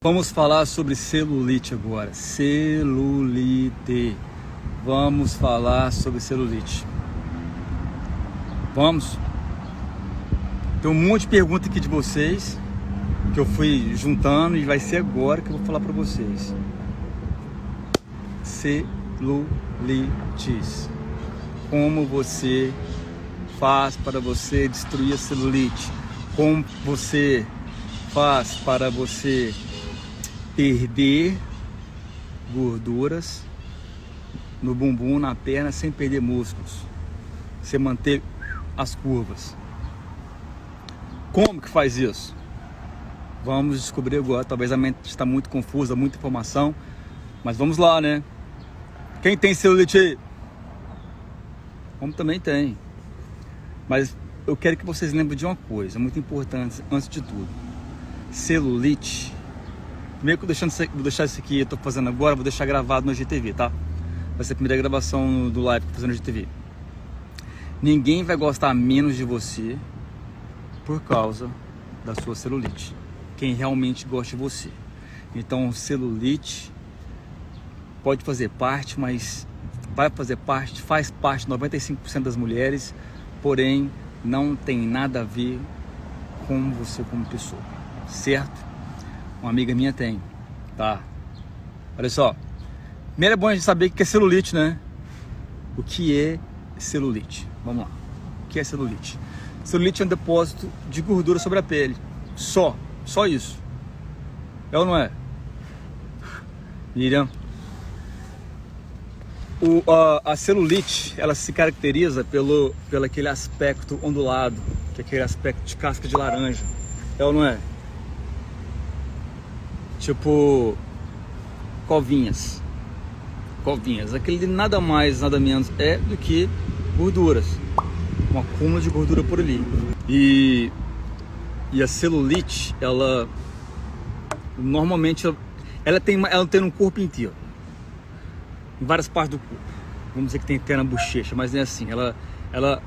Vamos falar sobre celulite agora. Celulite. Vamos falar sobre celulite. Vamos? Tem um monte de pergunta aqui de vocês que eu fui juntando e vai ser agora que eu vou falar para vocês. Celulites. Como você faz para você destruir a celulite? Como você faz para você perder gorduras no bumbum, na perna, sem perder músculos. Você manter as curvas. Como que faz isso? Vamos descobrir agora. Talvez a mente está muito confusa, muita informação. Mas vamos lá, né? Quem tem celulite aí? Como também tem. Mas eu quero que vocês lembrem de uma coisa muito importante antes de tudo. Celulite Primeiro que eu vou deixar isso aqui, eu tô fazendo agora, vou deixar gravado no GTV, tá? Vai ser a primeira gravação do live que eu tô fazendo no GTV. Ninguém vai gostar menos de você por causa da sua celulite. Quem realmente gosta de você. Então, celulite pode fazer parte, mas vai fazer parte, faz parte 95% das mulheres, porém não tem nada a ver com você como pessoa, certo? Uma amiga minha tem, tá? Olha só. Primeiro é bom a gente saber o que é celulite, né? O que é celulite? Vamos lá. O que é celulite? Celulite é um depósito de gordura sobre a pele. Só. Só isso. É ou não é? Miriam. O, a, a, celulite, ela se caracteriza pelo, pelo aquele aspecto ondulado, que é aquele aspecto de casca de laranja. É ou não é? Tipo covinhas. Covinhas. Aquele nada mais, nada menos é do que gorduras. Um acúmulo de gordura por ali. E, e a celulite, ela normalmente ela, ela tem ela tem um corpo inteiro. Em várias partes do corpo. Vamos dizer que tem até na bochecha, mas é assim, ela ela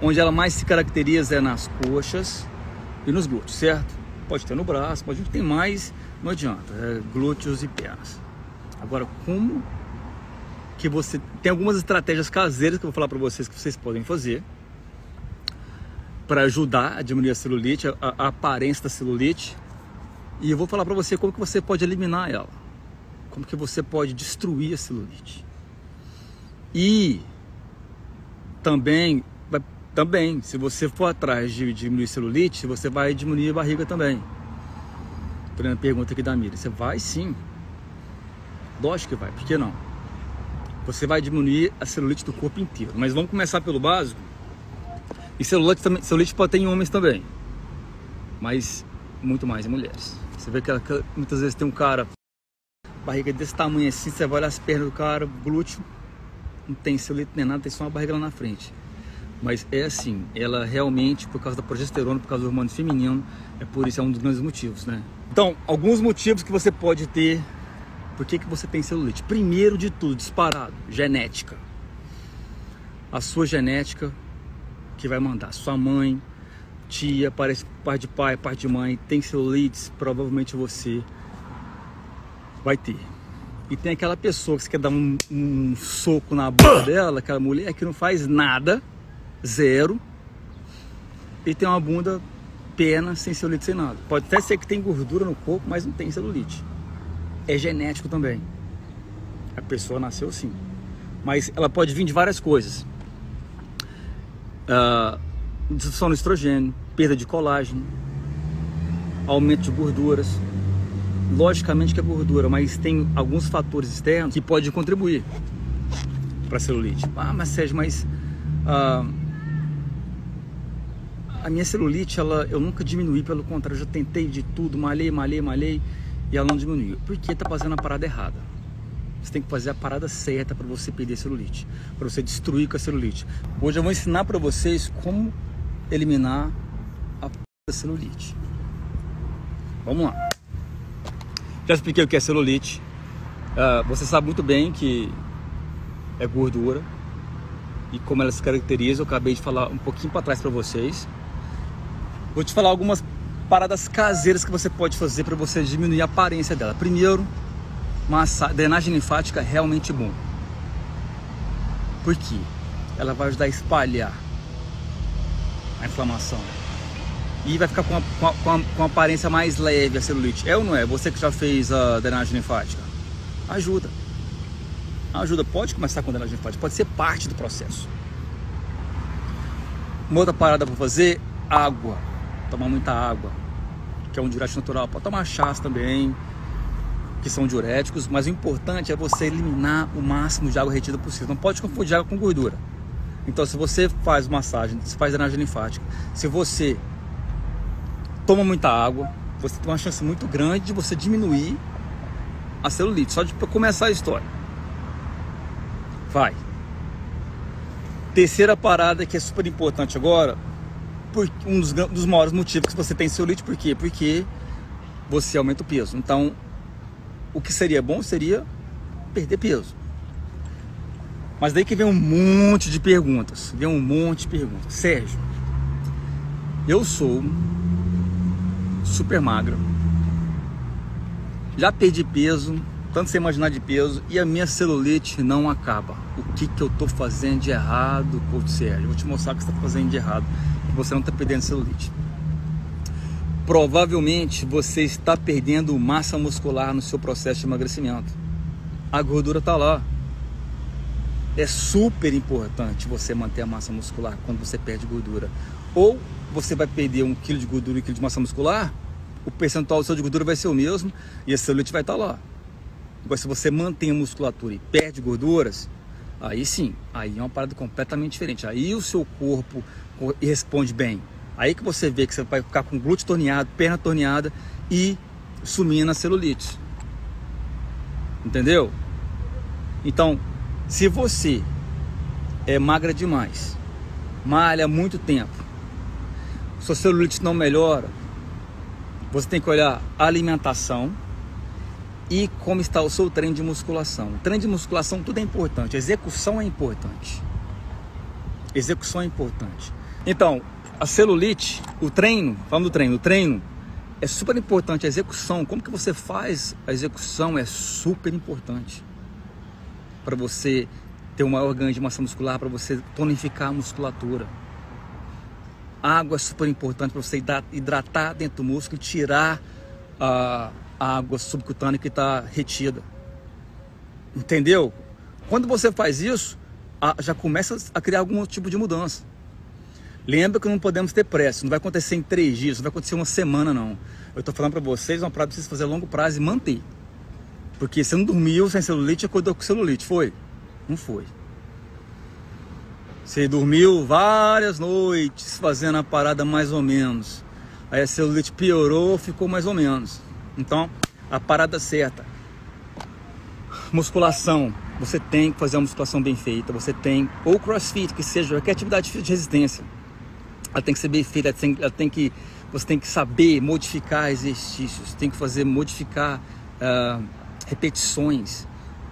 onde ela mais se caracteriza é nas coxas e nos glúteos, certo? Pode ter no braço, pode ter mais não adianta, é glúteos e pernas. Agora, como que você tem algumas estratégias caseiras que eu vou falar para vocês que vocês podem fazer para ajudar a diminuir a celulite, a, a, aparência da celulite. E eu vou falar para você como que você pode eliminar ela. Como que você pode destruir a celulite. E também também, se você for atrás de diminuir celulite, você vai diminuir a barriga também. Primeira pergunta aqui da Miriam. Você vai sim. Lógico que vai, por que não? Você vai diminuir a celulite do corpo inteiro. Mas vamos começar pelo básico. E celulite, também, celulite pode ter em homens também. Mas muito mais em mulheres. Você vê que muitas vezes tem um cara, barriga desse tamanho assim, você vai olhar as pernas do cara, glúteo, não tem celulite nem nada, tem só uma barriga lá na frente. Mas é assim, ela realmente, por causa da progesterona, por causa do hormônio feminino, é por isso, é um dos grandes motivos, né? Então, alguns motivos que você pode ter, por que, que você tem celulite? Primeiro de tudo, disparado, genética. A sua genética que vai mandar. Sua mãe, tia, parece pai de pai, pai de mãe, tem celulite, provavelmente você vai ter. E tem aquela pessoa que você quer dar um, um soco na boca dela, aquela mulher que não faz nada, zero, e tem uma bunda pena, sem celulite, sem nada. Pode até ser que tem gordura no corpo, mas não tem celulite. É genético também. A pessoa nasceu assim. Mas ela pode vir de várias coisas. Uh, disfunção no estrogênio, perda de colágeno, aumento de gorduras. Logicamente que é gordura, mas tem alguns fatores externos que podem contribuir para celulite. Ah, mas Sérgio, mas... Uh, a minha celulite, ela, eu nunca diminui, pelo contrário, eu já tentei de tudo, malhei, malhei, malhei, e ela não diminuiu. Porque tá fazendo a parada errada. Você tem que fazer a parada certa para você perder celulite, para você destruir com a celulite. Hoje eu vou ensinar para vocês como eliminar a celulite. Vamos lá. Já expliquei o que é celulite. Uh, você sabe muito bem que é gordura e como ela se caracteriza. Eu acabei de falar um pouquinho para trás para vocês. Vou te falar algumas paradas caseiras que você pode fazer para você diminuir a aparência dela. Primeiro, massa, drenagem linfática é realmente bom. Por quê? Ela vai ajudar a espalhar a inflamação. E vai ficar com a, com, a, com, a, com aparência mais leve a celulite. É ou não é? Você que já fez a drenagem linfática. Ajuda. Ajuda. Pode começar com drenagem linfática. Pode ser parte do processo. Uma outra parada para fazer, água. Tomar muita água. Que é um diurético natural. Pode tomar chás também. Que são diuréticos. Mas o importante é você eliminar o máximo de água retida possível. Não pode confundir água com gordura. Então, se você faz massagem, se faz drenagem linfática, se você toma muita água, você tem uma chance muito grande de você diminuir a celulite, só de começar a história. Vai. Terceira parada que é super importante agora, por um dos, dos maiores motivos que você tem celulite, por quê? Porque você aumenta o peso. Então, o que seria bom seria perder peso. Mas daí que vem um monte de perguntas. Vem um monte de perguntas. Sérgio, eu sou super magro. Já perdi peso, tanto sem imaginar de peso, e a minha celulite não acaba. O que, que eu estou fazendo de errado, coach Sérgio? Vou te mostrar o que você está fazendo de errado, você não está perdendo celulite. Provavelmente você está perdendo massa muscular no seu processo de emagrecimento. A gordura está lá é super importante você manter a massa muscular quando você perde gordura. Ou você vai perder um quilo de gordura e um quilo de massa muscular, o percentual seu de gordura vai ser o mesmo e a celulite vai estar lá. Agora, se você mantém a musculatura e perde gorduras, aí sim, aí é uma parada completamente diferente. Aí o seu corpo responde bem. Aí que você vê que você vai ficar com glúteo torneado, perna torneada e sumindo a celulite. Entendeu? Então, se você é magra demais, malha muito tempo, sua celulite não melhora, você tem que olhar a alimentação e como está o seu treino de musculação. O treino de musculação tudo é importante, a execução é importante. Execução é importante. Então, a celulite, o treino, vamos do treino, o treino é super importante, a execução, como que você faz a execução é super importante para você ter um maior ganho de massa muscular, para você tonificar a musculatura. água é super importante para você hidratar dentro do músculo e tirar a água subcutânea que está retida. Entendeu? Quando você faz isso, já começa a criar algum tipo de mudança. Lembra que não podemos ter pressa, não vai acontecer em três dias, não vai acontecer uma semana não. Eu estou falando para vocês, uma parada precisa fazer a longo prazo e manter. Porque você não dormiu sem celulite, acordou com celulite, foi? Não foi. Você dormiu várias noites fazendo a parada mais ou menos. Aí a celulite piorou, ficou mais ou menos. Então, a parada certa. Musculação. Você tem que fazer uma musculação bem feita. Você tem, ou crossfit, que seja qualquer atividade de resistência. Ela tem que ser bem feita, ela tem, ela tem que, você tem que saber modificar exercícios, tem que fazer, modificar uh, repetições,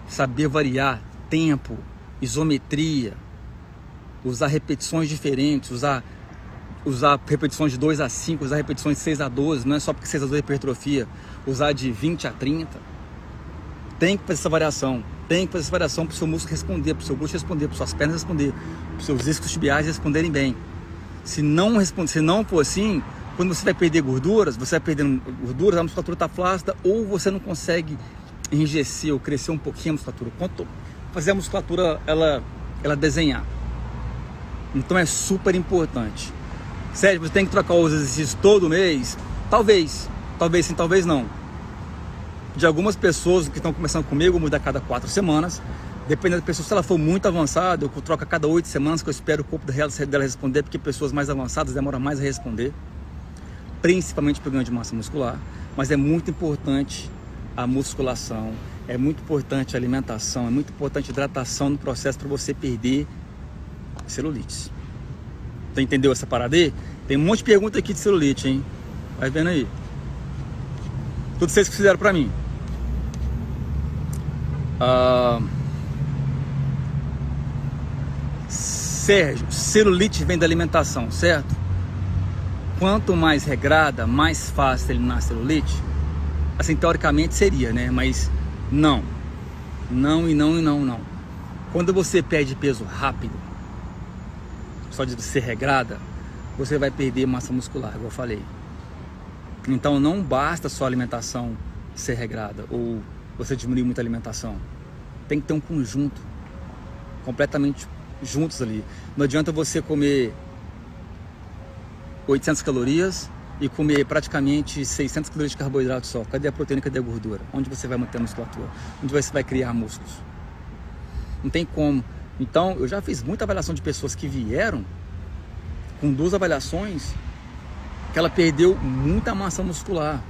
saber variar tempo, isometria, usar repetições diferentes, usar, usar repetições de 2 a 5, usar repetições de 6 a 12, não é só porque 6 a 12 é hipertrofia, usar de 20 a 30. Tem que fazer essa variação, tem que fazer essa variação para o seu músculo responder, para o seu glúteo responder, para suas pernas responder, para os seus iscos tibiais responderem bem. Se não, responde, se não for assim, quando você vai perder gorduras, você vai perdendo gorduras, a musculatura está flácida ou você não consegue enrijecer ou crescer um pouquinho a musculatura, quanto fazer a musculatura ela, ela desenhar. Então é super importante. Sério, você tem que trocar os exercícios todo mês? Talvez, talvez sim, talvez não. De algumas pessoas que estão começando comigo, muda a cada quatro semanas. Dependendo da pessoa, se ela for muito avançada, eu troco a cada oito semanas, que eu espero o corpo dela responder, porque pessoas mais avançadas demoram mais a responder, principalmente por ganho de massa muscular. Mas é muito importante a musculação, é muito importante a alimentação, é muito importante a hidratação no processo para você perder celulite. Você entendeu essa parada aí? Tem um monte de pergunta aqui de celulite, hein? Vai vendo aí. Tudo vocês que fizeram para mim. Ah, Sérgio, celulite vem da alimentação, certo? quanto mais regrada, mais fácil eliminar a celulite? Assim, teoricamente seria, né? Mas não. Não e não e não, não. Quando você perde peso rápido, só de ser regrada, você vai perder massa muscular, igual eu falei. Então não basta só alimentação ser regrada ou você diminuir muita alimentação. Tem que ter um conjunto completamente juntos ali. Não adianta você comer 800 calorias e comer praticamente 600 calorias de carboidrato só. Cadê a proteína, cadê a gordura? Onde você vai manter a musculatura? Onde você vai criar músculos? Não tem como. Então, eu já fiz muita avaliação de pessoas que vieram com duas avaliações que ela perdeu muita massa muscular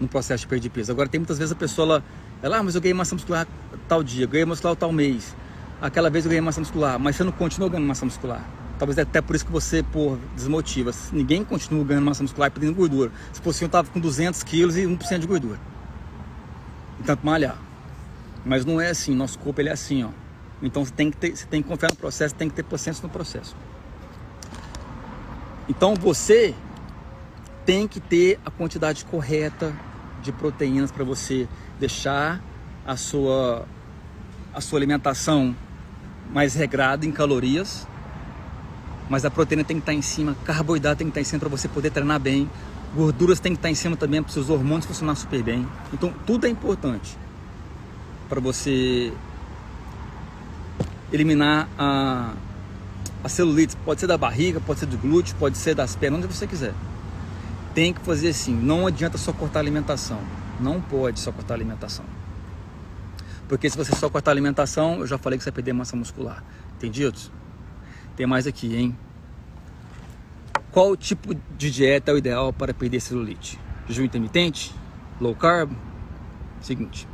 no processo de perder peso. Agora tem muitas vezes a pessoa ela, ela ah, mas eu ganhei massa muscular tal dia, ganhei massa muscular tal mês. Aquela vez eu ganhei massa muscular, mas você não continua ganhando massa muscular. Talvez até por isso que você, por desmotiva. Ninguém continua ganhando massa muscular e perdendo gordura. Se fosse eu tava com 200 quilos e 1% de gordura. Tanto malhar. Mas não é assim, nosso corpo ele é assim, ó. Então você tem que ter, você tem que confiar no processo, tem que ter paciência no processo. Então você tem que ter a quantidade correta de proteínas para você deixar a sua a sua alimentação mais regrada em calorias, mas a proteína tem que estar em cima, carboidrato tem que estar em cima para você poder treinar bem, gorduras tem que estar em cima também para os seus hormônios funcionar super bem. Então tudo é importante para você eliminar a, a celulite. Pode ser da barriga, pode ser do glúteo, pode ser das pernas, onde você quiser. Tem que fazer assim. Não adianta só cortar a alimentação. Não pode só cortar a alimentação. Porque se você só cortar a alimentação, eu já falei que você vai perder massa muscular. Entendido? Tem mais aqui, hein? Qual tipo de dieta é o ideal para perder celulite? Jejum intermitente? Low carb? Seguinte,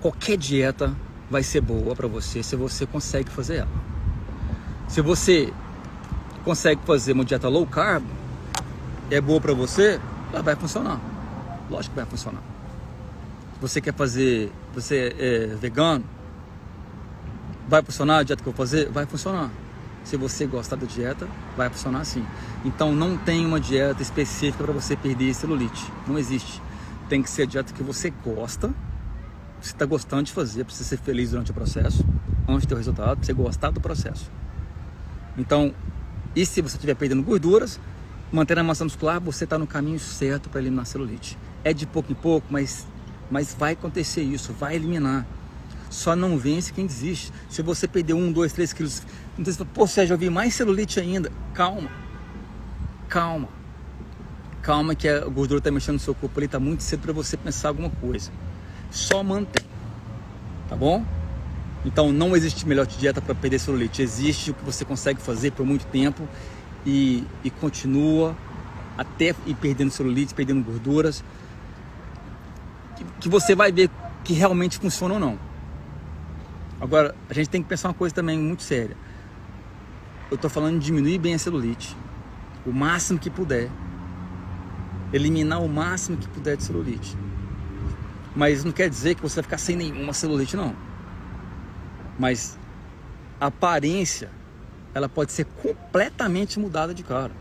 qualquer dieta vai ser boa para você se você consegue fazer ela. Se você consegue fazer uma dieta low carb, é boa para você, ela vai funcionar. Lógico que vai funcionar. Você quer fazer, você é vegano, vai funcionar a dieta que eu vou fazer? Vai funcionar. Se você gostar da dieta, vai funcionar assim. Então não tem uma dieta específica para você perder celulite. Não existe. Tem que ser a dieta que você gosta você está gostando de fazer, você ser feliz durante o processo, antes de ter resultado, você gostar do processo. Então, e se você estiver perdendo gorduras, mantendo a massa muscular, você está no caminho certo para eliminar celulite. É de pouco em pouco, mas, mas vai acontecer isso, vai eliminar. Só não vence quem desiste. Se você perder um, dois, três quilos, então você fala, pô, Sérgio, eu vi mais celulite ainda. Calma, calma. Calma que a gordura está mexendo no seu corpo ali, está muito cedo para você pensar alguma coisa só mantém. Tá bom? Então não existe melhor dieta para perder celulite. Existe o que você consegue fazer por muito tempo e, e continua até ir perdendo celulite, perdendo gorduras, que, você vai ver que realmente funciona ou não. Agora, a gente tem que pensar uma coisa também muito séria. Eu estou falando de diminuir bem a celulite, o máximo que puder, eliminar o máximo que puder de celulite. Mas não quer dizer que você vai ficar sem nenhuma celulite, não. Mas a aparência, ela pode ser completamente mudada de cara.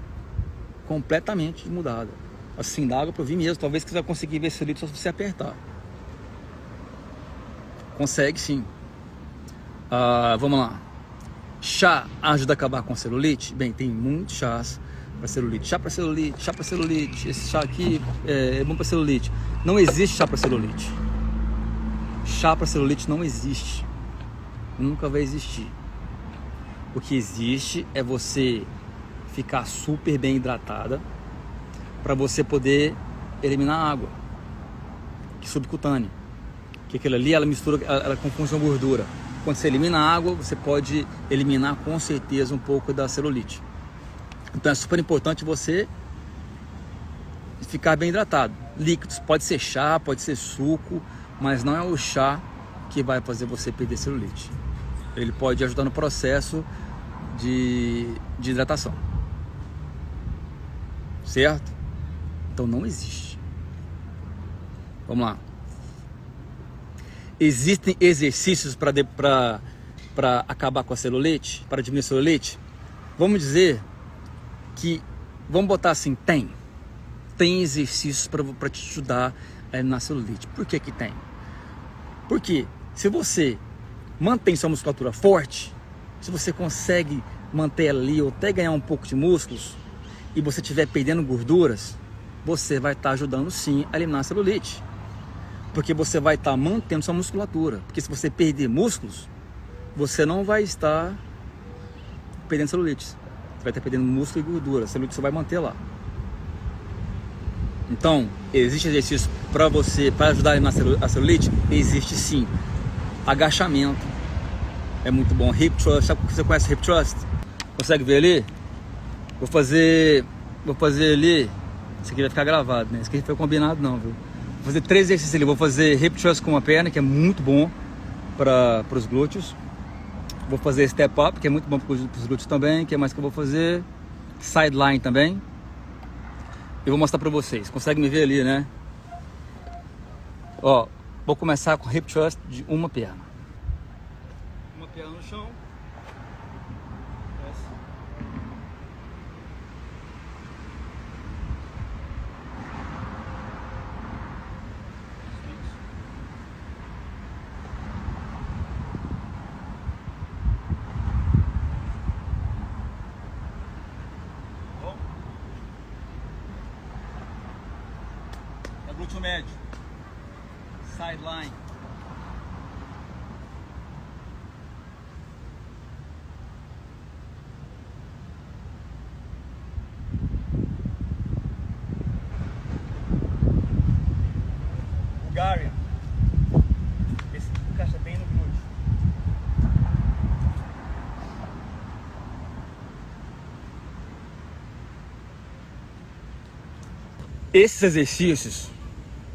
Completamente mudada. Assim, dá água para vir mesmo. Talvez você vai conseguir ver celulite só se você apertar. Consegue sim. Ah, vamos lá. Chá ajuda a acabar com celulite? Bem, tem muitos chás para celulite. Chá para celulite, chá para celulite. Esse chá aqui é, é bom para celulite. Não existe chá para celulite. Chá para celulite não existe. Nunca vai existir. O que existe é você ficar super bem hidratada para você poder eliminar a água que subcutânea. Que aquilo ali ela mistura, ela, ela confunde com gordura. Quando você elimina a água, você pode eliminar com certeza um pouco da celulite. Então é super importante você ficar bem hidratado. Líquidos, pode ser chá, pode ser suco, mas não é o chá que vai fazer você perder celulite. Ele pode ajudar no processo de, de hidratação. Certo? Então não existe. Vamos lá. Existem exercícios para acabar com a celulite, para diminuir a celulite? Vamos dizer que vamos botar assim, tem. Tem exercícios para te ajudar a eliminar celulite. Por que que tem? Porque se você mantém sua musculatura forte, se você consegue manter ali ou até ganhar um pouco de músculos e você estiver perdendo gorduras, você vai estar tá ajudando sim a eliminar a celulite. Porque você vai estar tá mantendo sua musculatura. Porque se você perder músculos, você não vai estar perdendo celulite. Você vai estar perdendo músculo e gordura. A celulite você vai manter lá. Então, existe exercício para você, para ajudar na a celulite? Existe sim. Agachamento é muito bom. Hip thrust, sabe você conhece hip thrust? Consegue ver ali? Vou fazer, vou fazer ali. Isso aqui vai ficar gravado, né? Isso aqui foi combinado não, viu? Vou fazer três exercícios ali. Vou fazer hip thrust com uma perna, que é muito bom para os glúteos. Vou fazer step up, que é muito bom para os glúteos também. O que mais que eu vou fazer? Sideline também. Eu vou mostrar para vocês. Consegue me ver ali, né? Ó, vou começar com hip thrust de uma perna. Uma perna no chão. glúteo médio, sideline. Bulgária. Esse encaixa bem no glúteo. Esses exercícios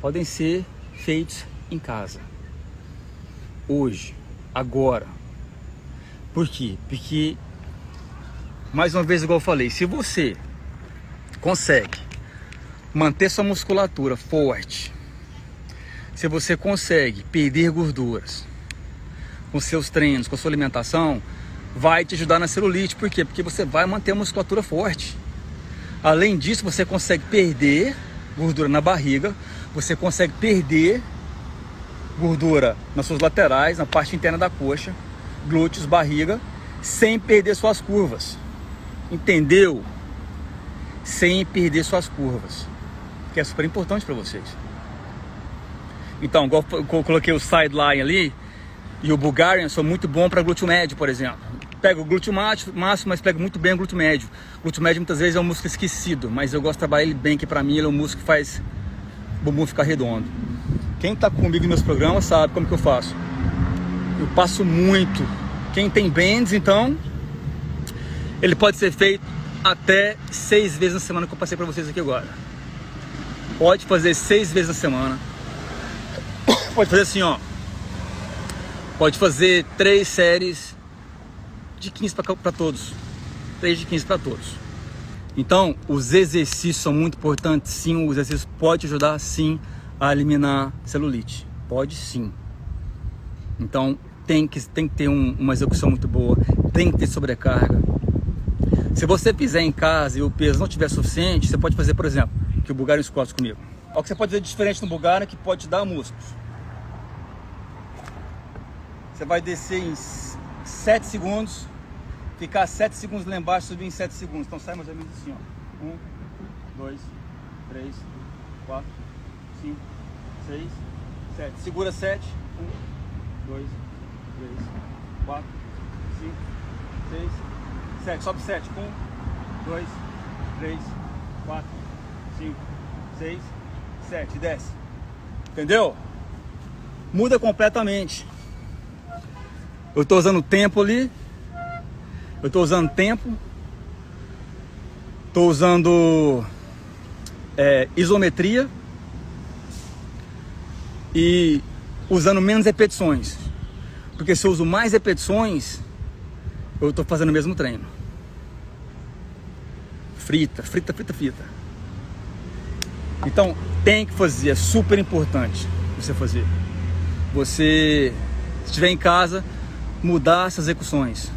podem ser feitos em casa. Hoje, agora. Por quê? Porque, mais uma vez, igual eu falei, se você consegue manter sua musculatura forte, se você consegue perder gorduras com seus treinos, com sua alimentação, vai te ajudar na celulite. Por quê? Porque você vai manter a musculatura forte. Além disso, você consegue perder gordura na barriga, você consegue perder gordura nas suas laterais, na parte interna da coxa, glúteos, barriga, sem perder suas curvas. Entendeu? Sem perder suas curvas, que é super importante para vocês. Então, igual eu coloquei o sideline ali e o Bulgarian são muito bom para glúteo médio, por exemplo. Pega o glúteo máximo, mas pega muito bem o glúteo médio. O glúteo médio muitas vezes é um músculo esquecido, mas eu gosto de trabalhar ele bem, que para mim ele é um músculo que faz bumbum ficar redondo. Quem está comigo nos meus programas sabe como que eu faço. Eu passo muito. Quem tem bands, então, ele pode ser feito até seis vezes na semana que eu passei para vocês aqui agora. Pode fazer seis vezes na semana. Pode fazer assim, ó. Pode fazer três séries de 15 para todos. Três de 15 para todos. Então, os exercícios são muito importantes, sim. Os exercícios podem ajudar, sim, a eliminar celulite. Pode sim. Então, tem que, tem que ter um, uma execução muito boa, tem que ter sobrecarga. Se você fizer em casa e o peso não estiver suficiente, você pode fazer, por exemplo, que o Bulgarian Squat comigo. Olha o que você pode fazer diferente no Bulgarian que pode te dar músculos. Você vai descer em 7 segundos, ficar 7 segundos lá embaixo, subir em 7 segundos. Então sai mais ou menos assim, ó. 1, 2, 3, 4, 5, 6, 7. Segura 7. 1, 2, 3, 4, 5, 6, 7. Sobe 7. 1, 2, 3, 4, 5, 6, 7. Desce. Entendeu? Muda completamente. Eu estou usando tempo ali eu estou usando tempo, estou usando é, isometria e usando menos repetições. Porque se eu uso mais repetições, eu estou fazendo o mesmo treino. Frita, frita, frita, frita. Então tem que fazer, é super importante você fazer. Você, se estiver em casa, mudar essas execuções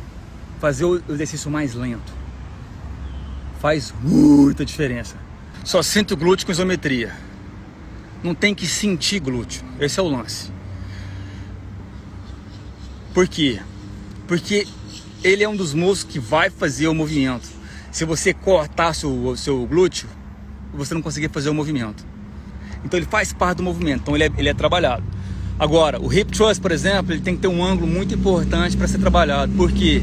fazer o exercício mais lento. Faz muita diferença. Só sinto glúteo com isometria. Não tem que sentir glúteo. Esse é o lance. Por quê? Porque ele é um dos músculos que vai fazer o movimento. Se você cortar seu, seu glúteo, você não conseguir fazer o movimento. Então ele faz parte do movimento, então ele é, ele é trabalhado. Agora, o hip thrust, por exemplo, ele tem que ter um ângulo muito importante para ser trabalhado. Por quê?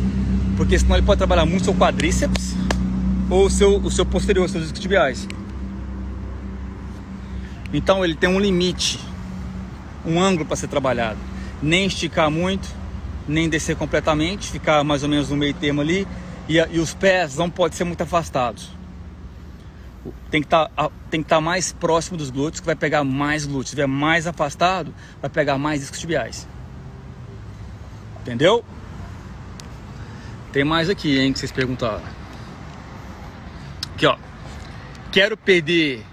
Porque senão ele pode trabalhar muito seu quadríceps ou o seu, o seu posterior, seus isquiotibiais. Então ele tem um limite, um ângulo para ser trabalhado. Nem esticar muito, nem descer completamente, ficar mais ou menos no meio termo ali. E, e os pés não podem ser muito afastados. Tem que tá, estar tá mais próximo dos glúteos, que vai pegar mais glúteos. Se estiver mais afastado, vai pegar mais discos tibiais. Entendeu? Tem mais aqui, hein, que vocês perguntaram. Aqui, ó. Quero perder.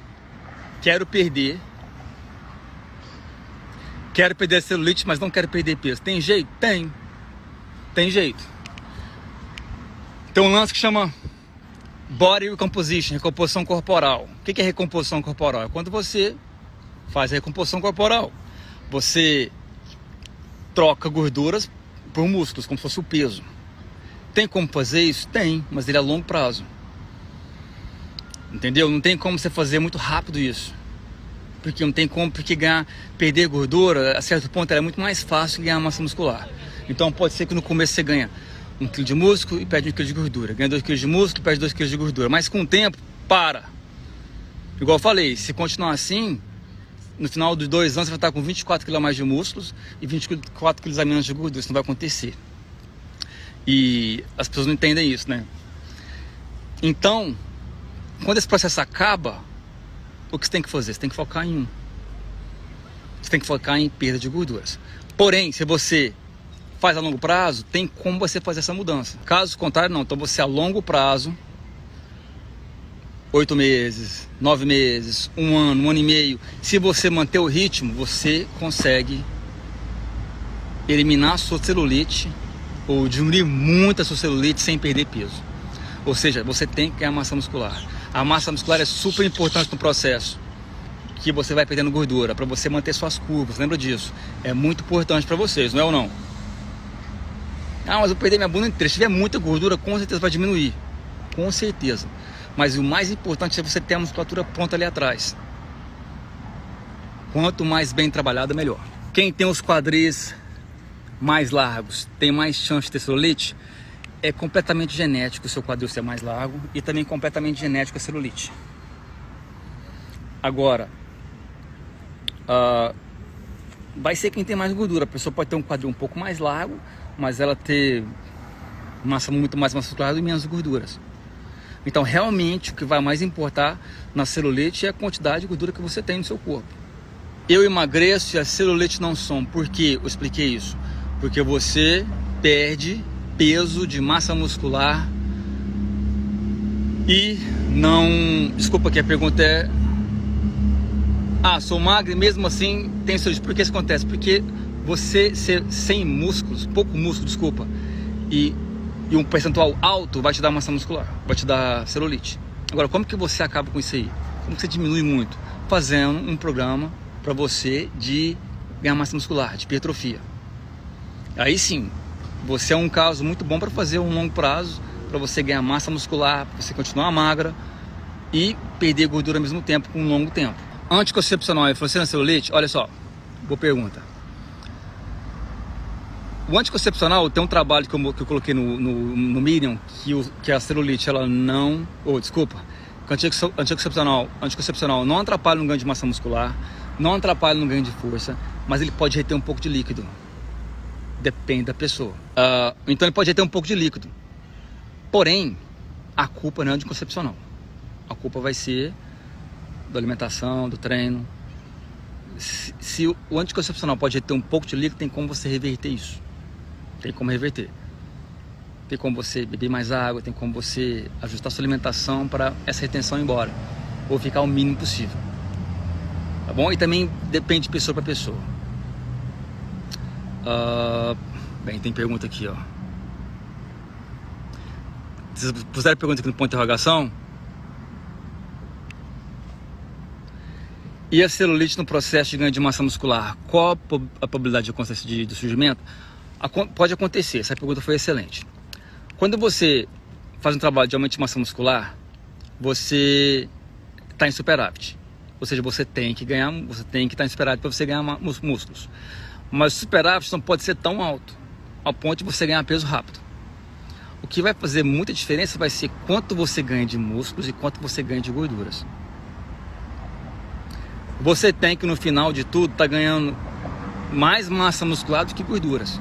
Quero perder. Quero perder celulite, mas não quero perder peso. Tem jeito? Tem. Tem jeito. Tem um lance que chama Body Recomposition, recomposição corporal. O que é recomposição corporal? É quando você faz a recomposição corporal. Você troca gorduras por músculos, como se fosse o peso. Tem como fazer isso? Tem, mas ele é a longo prazo. Entendeu? Não tem como você fazer muito rápido isso. Porque não tem como, porque ganhar, perder gordura, a certo ponto é muito mais fácil ganhar massa muscular. Então pode ser que no começo você ganha um quilo de músculo e perde um quilo de gordura. Ganha dois quilos de músculo e perde dois quilos de gordura. Mas com o tempo, para. Igual eu falei, se continuar assim, no final dos dois anos você vai estar com 24 quilos a mais de músculos e 24 quilos a menos de gordura. Isso não vai acontecer. E as pessoas não entendem isso, né? Então, quando esse processo acaba, o que você tem que fazer? Você tem que focar em um. Você tem que focar em perda de gorduras. Porém, se você faz a longo prazo, tem como você fazer essa mudança. Caso contrário, não. Então você a longo prazo, oito meses, nove meses, um ano, um ano e meio, se você manter o ritmo, você consegue eliminar a sua celulite ou diminuir muito a sua celulite sem perder peso. Ou seja, você tem que ganhar massa muscular. A massa muscular é super importante no processo que você vai perdendo gordura para você manter suas curvas. Lembra disso? É muito importante para vocês, não é ou não? Ah, mas eu perdi minha bunda inteira. Se tiver muita gordura, com certeza vai diminuir. Com certeza. Mas o mais importante é você ter a musculatura pronta ali atrás. Quanto mais bem trabalhada, melhor. Quem tem os quadris mais largos tem mais chance de ter celulite? É completamente genético o seu quadril ser mais largo e também completamente genético a celulite. Agora, uh, vai ser quem tem mais gordura. A pessoa pode ter um quadril um pouco mais largo mas ela ter massa muito mais muscular e menos gorduras. Então, realmente, o que vai mais importar na celulite é a quantidade de gordura que você tem no seu corpo. Eu emagreço e a celulite não som. Por que eu expliquei isso? Porque você perde peso de massa muscular e não. Desculpa que a pergunta é. Ah, sou magro e mesmo assim tem celulite. Por que isso acontece? Porque você ser sem músculos, pouco músculo, desculpa, e, e um percentual alto vai te dar massa muscular, vai te dar celulite. Agora, como que você acaba com isso aí? Como que você diminui muito? Fazendo um programa para você de ganhar massa muscular, de hipertrofia. Aí sim, você é um caso muito bom para fazer um longo prazo, para você ganhar massa muscular, para você continuar magra e perder gordura ao mesmo tempo com um longo tempo. Anticoncepcional e você na celulite, olha só, boa pergunta. O anticoncepcional tem um trabalho que eu, que eu coloquei no, no, no que, o, que a celulite ela não. Ou, oh, desculpa. O anticoncepcional, anticoncepcional não atrapalha no ganho de massa muscular, não atrapalha no ganho de força, mas ele pode reter um pouco de líquido. Depende da pessoa. Uh, então ele pode reter um pouco de líquido. Porém, a culpa não é anticoncepcional. A culpa vai ser da alimentação, do treino. Se, se o anticoncepcional pode reter um pouco de líquido, tem como você reverter isso. Tem como reverter. Tem como você beber mais água, tem como você ajustar sua alimentação para essa retenção ir embora. Ou ficar o mínimo possível. Tá bom? E também depende de pessoa para pessoa. Uh, bem, tem pergunta aqui, ó. Vocês puseram pergunta aqui no ponto de interrogação? E a celulite no processo de ganho de massa muscular? Qual a probabilidade de acontecer de, de surgimento? Pode acontecer, essa pergunta foi excelente. Quando você faz um trabalho de aumento de massa muscular, você está em superávit. Ou seja, você tem que ganhar, você tem que estar tá em superávit para você ganhar músculos. Mas o superávit não pode ser tão alto, ao ponto de você ganhar peso rápido. O que vai fazer muita diferença vai ser quanto você ganha de músculos e quanto você ganha de gorduras você tem que no final de tudo estar tá ganhando mais massa muscular do que gorduras.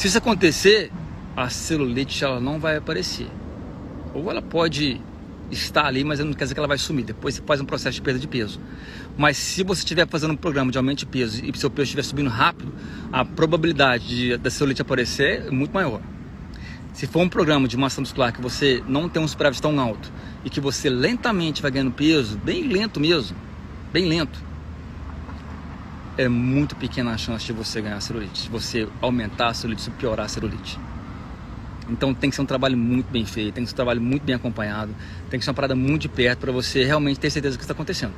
Se isso acontecer, a celulite ela não vai aparecer. Ou ela pode estar ali, mas não quer dizer que ela vai sumir. Depois você faz um processo de perda de peso. Mas se você estiver fazendo um programa de aumento de peso e seu peso estiver subindo rápido, a probabilidade de, da celulite aparecer é muito maior. Se for um programa de massa muscular que você não tem um superávit tão alto e que você lentamente vai ganhando peso, bem lento mesmo, bem lento, é muito pequena a chance de você ganhar celulite, de você aumentar a celulite, de piorar a celulite. Então tem que ser um trabalho muito bem feito, tem que ser um trabalho muito bem acompanhado, tem que ser uma parada muito de perto para você realmente ter certeza do que está acontecendo.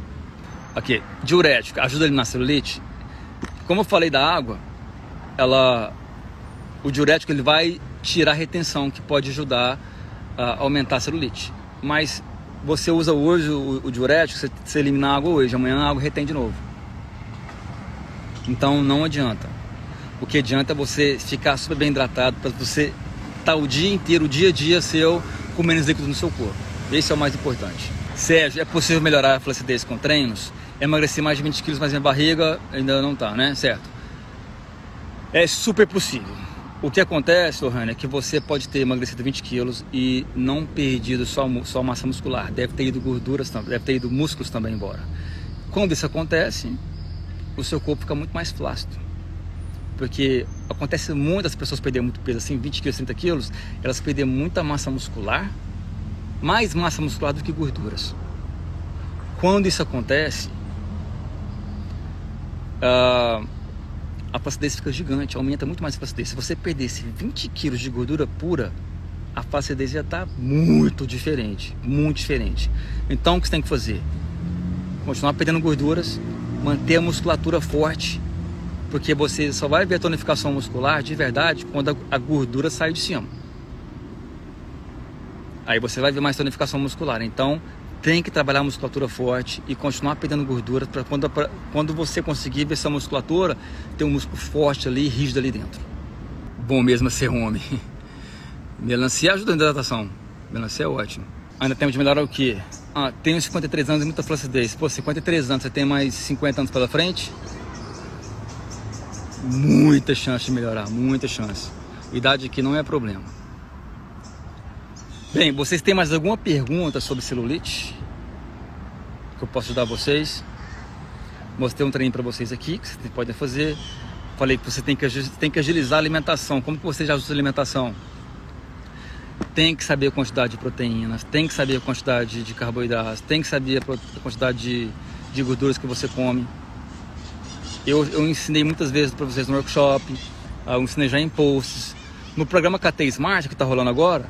Ok, diurético, ajuda ele na celulite? Como eu falei da água, ela, o diurético ele vai tirar a retenção, que pode ajudar a aumentar a celulite. Mas você usa hoje o, o diurético, você, você elimina a água hoje, amanhã a água retém de novo. Então não adianta. O que adianta é você ficar super bem hidratado para você estar tá o dia inteiro, o dia a dia seu, com menos líquido no seu corpo. Esse é o mais importante. Sérgio, é possível melhorar a flacidez com treinos? Emagrecer mais de 20 quilos, mas minha barriga ainda não tá, né? Certo? É super possível. O que acontece, Lohane, é que você pode ter emagrecido 20 quilos e não perdido só, só massa muscular. Deve ter ido gorduras, deve ter ido músculos também embora. Quando isso acontece, o seu corpo fica muito mais flácido. Porque acontece muitas pessoas perderem muito peso, assim, 20 quilos, 30 quilos, elas perdem muita massa muscular, mais massa muscular do que gorduras. Quando isso acontece, uh, a flacidez fica gigante, aumenta muito mais a flacidez. Se você perdesse 20 quilos de gordura pura, a flacidez ia estar tá muito diferente, muito diferente. Então o que você tem que fazer? Continuar perdendo gorduras, manter a musculatura forte, porque você só vai ver a tonificação muscular de verdade quando a gordura sai de cima. Aí você vai ver mais tonificação muscular. Então tem que trabalhar a musculatura forte e continuar perdendo gordura para quando, quando você conseguir ver essa musculatura, ter um músculo forte ali, rígido ali dentro. Bom mesmo ser homem. Melancia ajuda na hidratação. Melancia é ótimo. Ainda temos de melhorar o quê? Ah, tenho 53 anos e muita flacidez. Pô, 53 anos, você tem mais 50 anos pela frente? Muita chance de melhorar, muita chance. Idade aqui não é problema. Bem, vocês têm mais alguma pergunta sobre celulite? Que eu posso ajudar vocês? Mostrei um treino para vocês aqui que vocês podem fazer. Falei que você tem que, tem que agilizar a alimentação. Como que você já ajusta a alimentação? Tem que saber a quantidade de proteínas, tem que saber a quantidade de carboidratos, tem que saber a quantidade de, de gorduras que você come. Eu, eu ensinei muitas vezes para vocês no workshop, eu ensinei já em posts. No programa KT Smart que está rolando agora,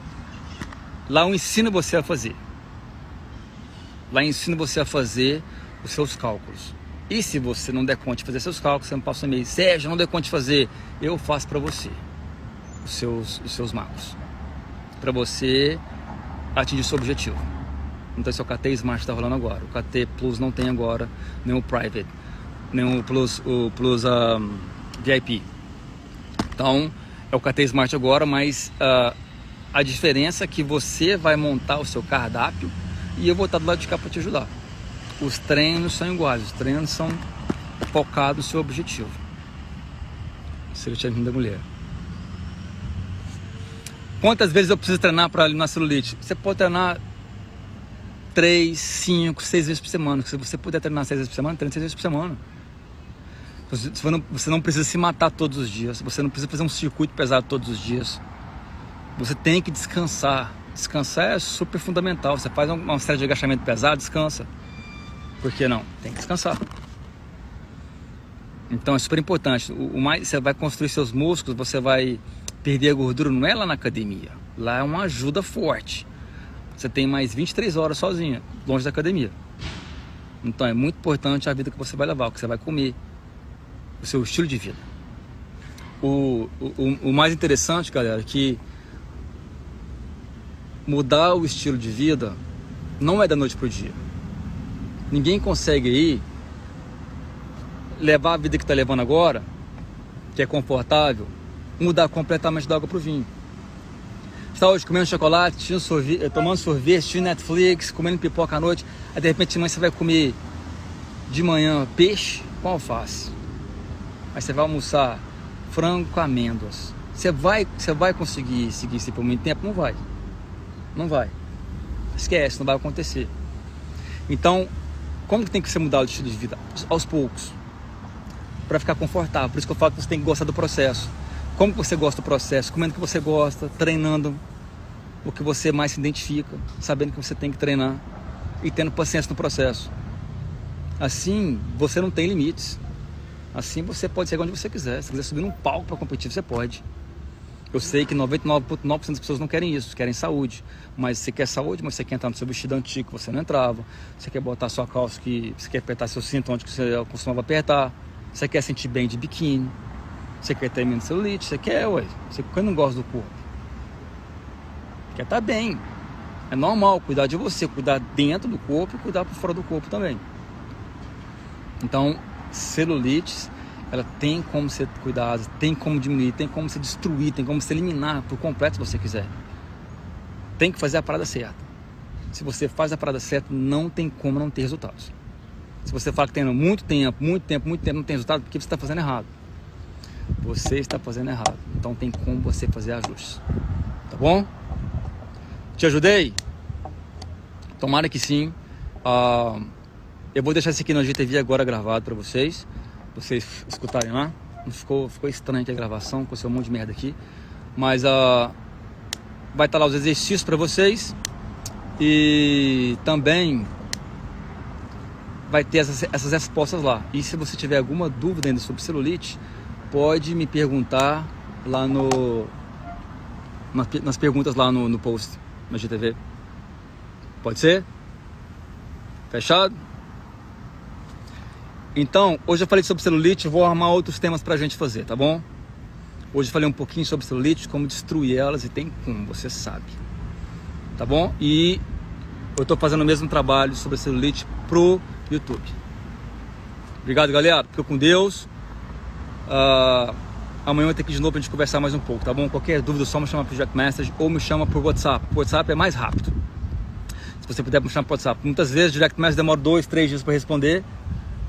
Lá eu ensino você a fazer. Lá eu ensino você a fazer os seus cálculos. E se você não der conta de fazer seus cálculos, você me passa um e-mail. Sérgio, não der conta de fazer. Eu faço para você os seus, os seus macros. Para você atingir o seu objetivo. Então esse é o KT Smart está rolando agora. O KT Plus não tem agora, nem o Private, nem o Plus, o Plus um, VIP. Então é o KT Smart agora, mas uh, a diferença é que você vai montar o seu cardápio e eu vou estar do lado de cá para te ajudar. Os treinos são iguais, os treinos são focados no seu objetivo. Secretário da mulher. Quantas vezes eu preciso treinar para eliminar celulite? Você pode treinar 3, 5, 6 vezes por semana. Se você puder treinar 6 vezes por semana, treine 6 vezes por semana. Você não, você não precisa se matar todos os dias. Você não precisa fazer um circuito pesado todos os dias. Você tem que descansar. Descansar é super fundamental. Você faz uma série de agachamento pesado, descansa. Por que não? Tem que descansar. Então é super importante. O, mais você vai construir seus músculos, você vai perder a gordura, não é lá na academia. Lá é uma ajuda forte. Você tem mais 23 horas sozinha, longe da academia. Então é muito importante a vida que você vai levar, o que você vai comer, o seu estilo de vida. O, o, o mais interessante, galera, é que mudar o estilo de vida não é da noite pro dia. Ninguém consegue aí levar a vida que está levando agora, que é confortável, mudar completamente da água pro vinho. Está hoje comendo chocolate, sorvete, tomando sorvete, assistindo Netflix, comendo pipoca à noite, aí de repente você vai comer de manhã peixe com alface. Aí você vai almoçar frango com amêndoas. Você vai, você vai conseguir seguir isso por muito tempo? Não vai. Não vai. Esquece, não vai acontecer. Então, como que tem que ser mudado o estilo de vida? Aos poucos. Para ficar confortável. Por isso que eu falo que você tem que gostar do processo. Como você gosta do processo? Comendo o que você gosta, treinando o que você mais se identifica, sabendo que você tem que treinar e tendo paciência no processo. Assim, você não tem limites. Assim, você pode chegar onde você quiser. Se quiser subir num palco para competir, você pode. Eu sei que 99,9% das pessoas não querem isso, querem saúde. Mas você quer saúde, mas você quer entrar no seu vestido antigo você não entrava. Você quer botar sua calça que você quer apertar seu cinto onde você costumava apertar. Você quer sentir bem de biquíni. Você quer ter menos celulite. Você quer, ué. Você quem não gosta do corpo. Quer estar tá bem. É normal cuidar de você, cuidar dentro do corpo e cuidar por fora do corpo também. Então, celulites ela tem como ser cuidada, tem como diminuir, tem como ser destruir, tem como se eliminar por completo se você quiser. Tem que fazer a parada certa. Se você faz a parada certa, não tem como não ter resultados. Se você fala que tem muito tempo, muito tempo, muito tempo, não tem resultado, porque você está fazendo errado. Você está fazendo errado. Então tem como você fazer ajustes. Tá bom? Te ajudei? Tomara que sim. Uh, eu vou deixar esse aqui no GTV agora gravado para vocês vocês escutarem lá. Ficou, ficou estranha a gravação, com um monte de merda aqui. Mas uh, vai estar tá lá os exercícios para vocês. E também vai ter essas, essas respostas lá. E se você tiver alguma dúvida ainda sobre celulite, pode me perguntar lá no. nas perguntas lá no, no post na GTV. Pode ser? Fechado? Então, hoje eu falei sobre celulite, vou arrumar outros temas pra gente fazer, tá bom? Hoje eu falei um pouquinho sobre celulite, como destruir elas e tem como, você sabe. Tá bom? E eu tô fazendo o mesmo trabalho sobre celulite pro YouTube. Obrigado, galera. Fica com Deus. Uh, amanhã eu tenho que ir de novo pra gente conversar mais um pouco, tá bom? Qualquer dúvida, só me chama pro direct message ou me chama por WhatsApp. O WhatsApp é mais rápido. Se você puder me chamar pro WhatsApp. Muitas vezes direct message demora dois, três dias para responder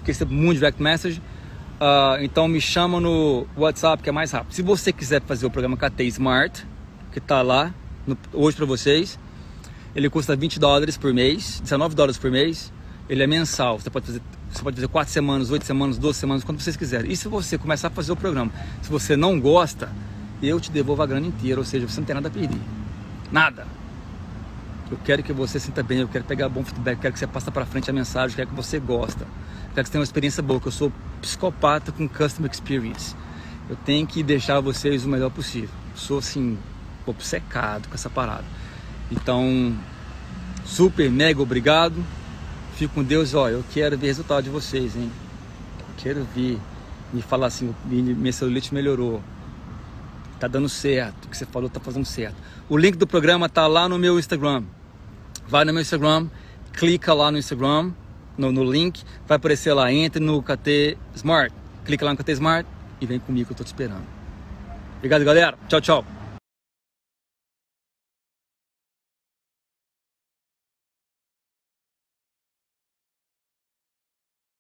porque recebo muito direct message. Uh, então me chama no WhatsApp que é mais rápido. Se você quiser fazer o programa KT Smart, que está lá no, hoje para vocês, ele custa 20 dólares por mês, 19 dólares por mês. Ele é mensal. Você pode fazer, você pode fazer 4 semanas, 8 semanas, 12 semanas, quando vocês quiserem. E se você começar a fazer o programa, se você não gosta, eu te devolvo a grana inteira, ou seja, você não tem nada a perder. Nada. Eu quero que você sinta bem, eu quero pegar bom feedback, eu quero que você passe para frente a mensagem, eu quero que você gosta. Eu quero que você tenha uma experiência boa, que eu sou psicopata com customer experience. Eu tenho que deixar vocês o melhor possível. Eu sou assim, obcecado com essa parada. Então, super, mega obrigado. Com Deus, ó, eu quero ver resultado de vocês, hein? Quero ver, me falar assim, minha celulite melhorou. Tá dando certo, o que você falou tá fazendo certo. O link do programa tá lá no meu Instagram. Vai no meu Instagram, clica lá no Instagram, no, no link, vai aparecer lá, entre no KT Smart, clica lá no KT Smart e vem comigo eu tô te esperando. Obrigado, galera. Tchau, tchau.